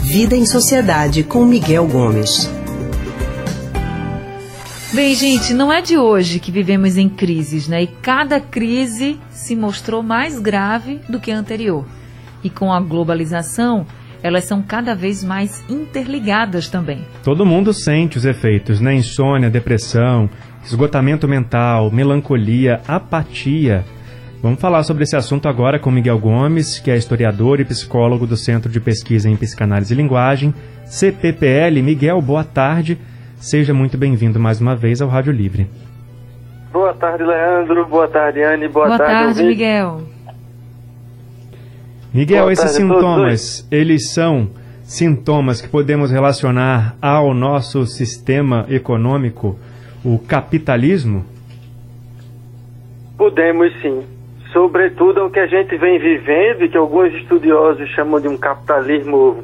Vida em Sociedade com Miguel Gomes. Bem, gente, não é de hoje que vivemos em crises, né? E cada crise se mostrou mais grave do que a anterior. E com a globalização, elas são cada vez mais interligadas também. Todo mundo sente os efeitos, né? Insônia, depressão, esgotamento mental, melancolia, apatia. Vamos falar sobre esse assunto agora com Miguel Gomes, que é historiador e psicólogo do Centro de Pesquisa em Psicanálise e Linguagem, CPPL. Miguel, boa tarde. Seja muito bem-vindo mais uma vez ao Rádio Livre. Boa tarde, Leandro. Boa tarde, Anne. Boa, Boa tarde, tarde Miguel. Miguel, Boa esses tarde sintomas, eles são sintomas que podemos relacionar ao nosso sistema econômico, o capitalismo? Podemos sim. Sobretudo o que a gente vem vivendo e que alguns estudiosos chamam de um capitalismo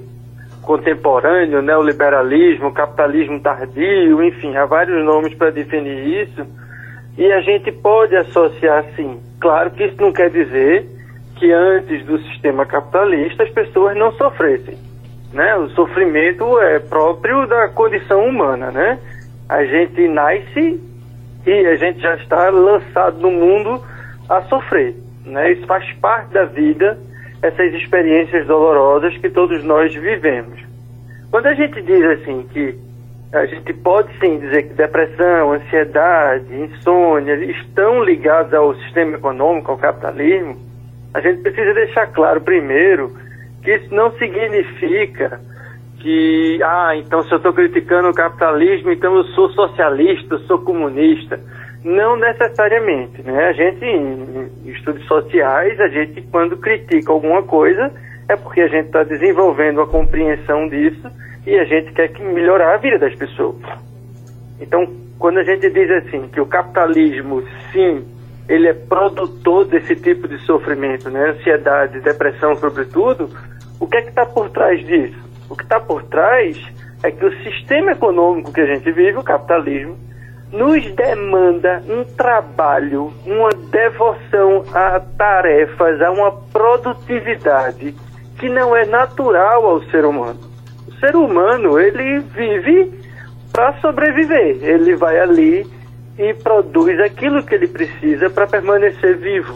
contemporâneo, neoliberalismo, capitalismo tardio, enfim, há vários nomes para definir isso. E a gente pode associar sim. Claro que isso não quer dizer que antes do sistema capitalista as pessoas não sofressem. Né? O sofrimento é próprio da condição humana. Né? A gente nasce e a gente já está lançado no mundo a sofrer. Né? Isso faz parte da vida, essas experiências dolorosas que todos nós vivemos. Quando a gente diz assim que a gente pode sim dizer que depressão, ansiedade, insônia estão ligados ao sistema econômico, ao capitalismo, a gente precisa deixar claro primeiro que isso não significa que, ah, então se eu estou criticando o capitalismo, então eu sou socialista, eu sou comunista. Não necessariamente, né? A gente, em estudos sociais, a gente, quando critica alguma coisa, é porque a gente está desenvolvendo a compreensão disso e a gente quer que melhorar a vida das pessoas. Então, quando a gente diz assim que o capitalismo, sim, ele é produtor desse tipo de sofrimento, né? Ansiedade, depressão, sobretudo. O que é que está por trás disso? O que está por trás é que o sistema econômico que a gente vive, o capitalismo, nos demanda um trabalho, uma devoção a tarefas, a uma produtividade que não é natural ao ser humano. O ser humano, ele vive para sobreviver. Ele vai ali e produz aquilo que ele precisa para permanecer vivo.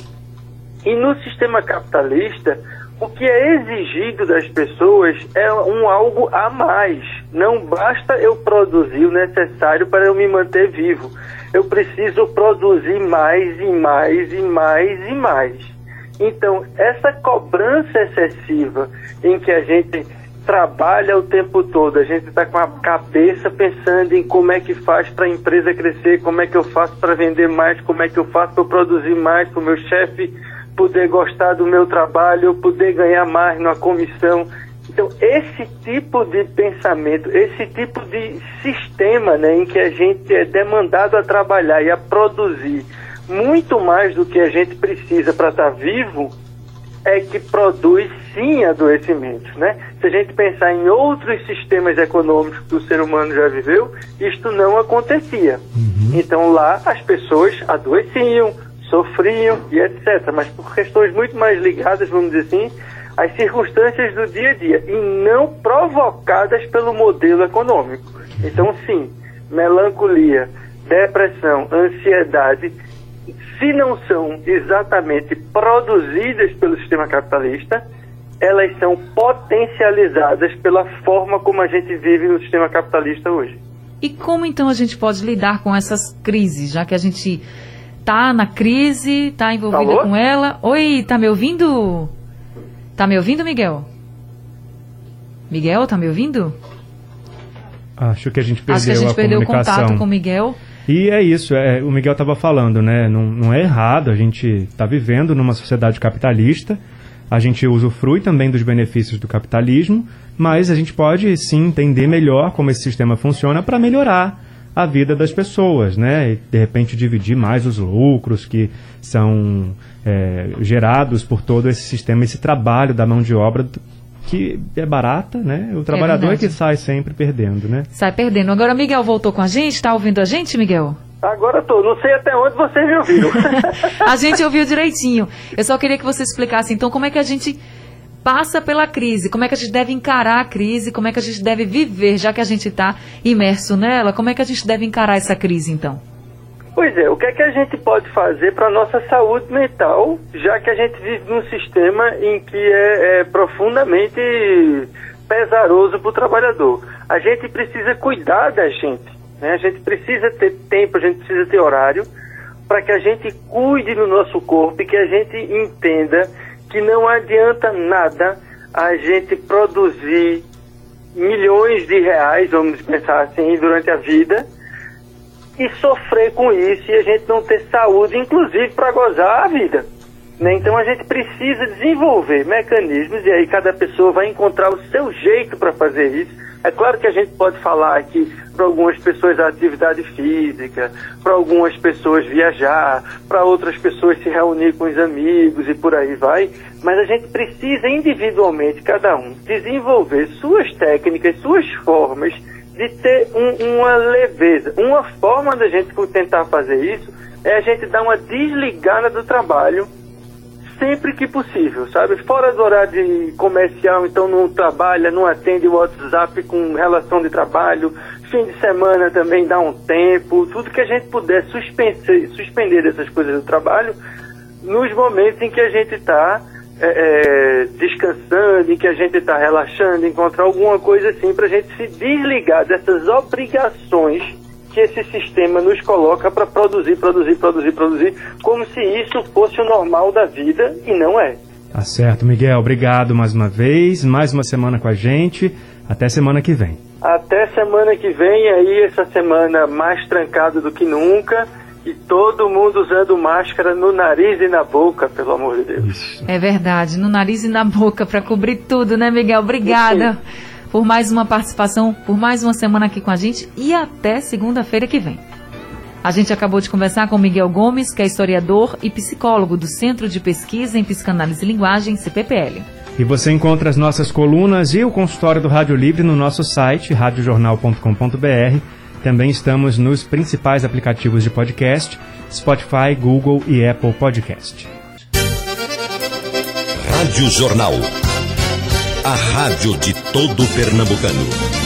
E no sistema capitalista, o que é exigido das pessoas é um algo a mais. Não basta eu produzir o necessário para eu me manter vivo. Eu preciso produzir mais e mais e mais e mais. Então, essa cobrança excessiva em que a gente trabalha o tempo todo, a gente está com a cabeça pensando em como é que faz para a empresa crescer, como é que eu faço para vender mais, como é que eu faço para produzir mais, para o meu chefe poder gostar do meu trabalho, poder ganhar mais na comissão. Então, esse tipo de pensamento, esse tipo de sistema né, em que a gente é demandado a trabalhar e a produzir muito mais do que a gente precisa para estar tá vivo, é que produz sim adoecimentos, né? Se a gente pensar em outros sistemas econômicos que o ser humano já viveu, isto não acontecia. Uhum. Então lá as pessoas adoeciam, sofriam e etc. Mas por questões muito mais ligadas, vamos dizer assim, às circunstâncias do dia a dia e não provocadas pelo modelo econômico. Então sim, melancolia, depressão, ansiedade se não são exatamente produzidas pelo sistema capitalista, elas são potencializadas pela forma como a gente vive no sistema capitalista hoje. E como então a gente pode lidar com essas crises, já que a gente está na crise, está envolvido Alô? com ela? Oi, tá me ouvindo? Tá me ouvindo, Miguel? Miguel, tá me ouvindo? Acho que a gente perdeu Acho que a gente a perdeu o contato com o Miguel. E é isso, é, o Miguel estava falando, né? Não, não é errado, a gente está vivendo numa sociedade capitalista, a gente usufrui também dos benefícios do capitalismo, mas a gente pode sim entender melhor como esse sistema funciona para melhorar a vida das pessoas, né? E, de repente dividir mais os lucros que são é, gerados por todo esse sistema, esse trabalho da mão de obra que é barata, né? O trabalhador é, é, que sai sempre perdendo, né? Sai perdendo. Agora, Miguel voltou com a gente, está ouvindo a gente, Miguel? Agora tô, não sei até onde vocês me ouviram. a gente ouviu direitinho. Eu só queria que você explicasse então como é que a gente passa pela crise, como é que a gente deve encarar a crise, como é que a gente deve viver, já que a gente está imerso nela, como é que a gente deve encarar essa crise então? Pois é, o que é que a gente pode fazer para a nossa saúde mental, já que a gente vive num sistema em que é, é profundamente pesaroso para o trabalhador? A gente precisa cuidar da gente. Né? A gente precisa ter tempo, a gente precisa ter horário para que a gente cuide do nosso corpo e que a gente entenda que não adianta nada a gente produzir milhões de reais, vamos pensar assim, durante a vida e sofrer com isso e a gente não ter saúde, inclusive para gozar a vida. Né? Então a gente precisa desenvolver mecanismos e aí cada pessoa vai encontrar o seu jeito para fazer isso é claro que a gente pode falar aqui para algumas pessoas a atividade física, para algumas pessoas viajar, para outras pessoas se reunir com os amigos e por aí vai, mas a gente precisa individualmente, cada um, desenvolver suas técnicas, suas formas de ter um, uma leveza. Uma forma da gente tentar fazer isso é a gente dar uma desligada do trabalho sempre que possível, sabe? Fora do horário comercial, então não trabalha, não atende o WhatsApp com relação de trabalho, fim de semana também dá um tempo, tudo que a gente puder suspender, suspender dessas coisas do trabalho nos momentos em que a gente está é, é, descansando, em que a gente está relaxando, encontrar alguma coisa assim para a gente se desligar dessas obrigações que esse sistema nos coloca para produzir, produzir, produzir, produzir, como se isso fosse o normal da vida e não é. Tá certo, Miguel. Obrigado mais uma vez. Mais uma semana com a gente. Até semana que vem. Até semana que vem, aí essa semana mais trancada do que nunca. E todo mundo usando máscara no nariz e na boca, pelo amor de Deus. Isso. É verdade, no nariz e na boca, para cobrir tudo, né, Miguel? Obrigada. Sim por mais uma participação, por mais uma semana aqui com a gente e até segunda-feira que vem. A gente acabou de conversar com Miguel Gomes, que é historiador e psicólogo do Centro de Pesquisa em Psicanálise e Linguagem, CPPL. E você encontra as nossas colunas e o consultório do Rádio Livre no nosso site, radiojornal.com.br. Também estamos nos principais aplicativos de podcast, Spotify, Google e Apple Podcast. Rádio Jornal a rádio de todo pernambucano.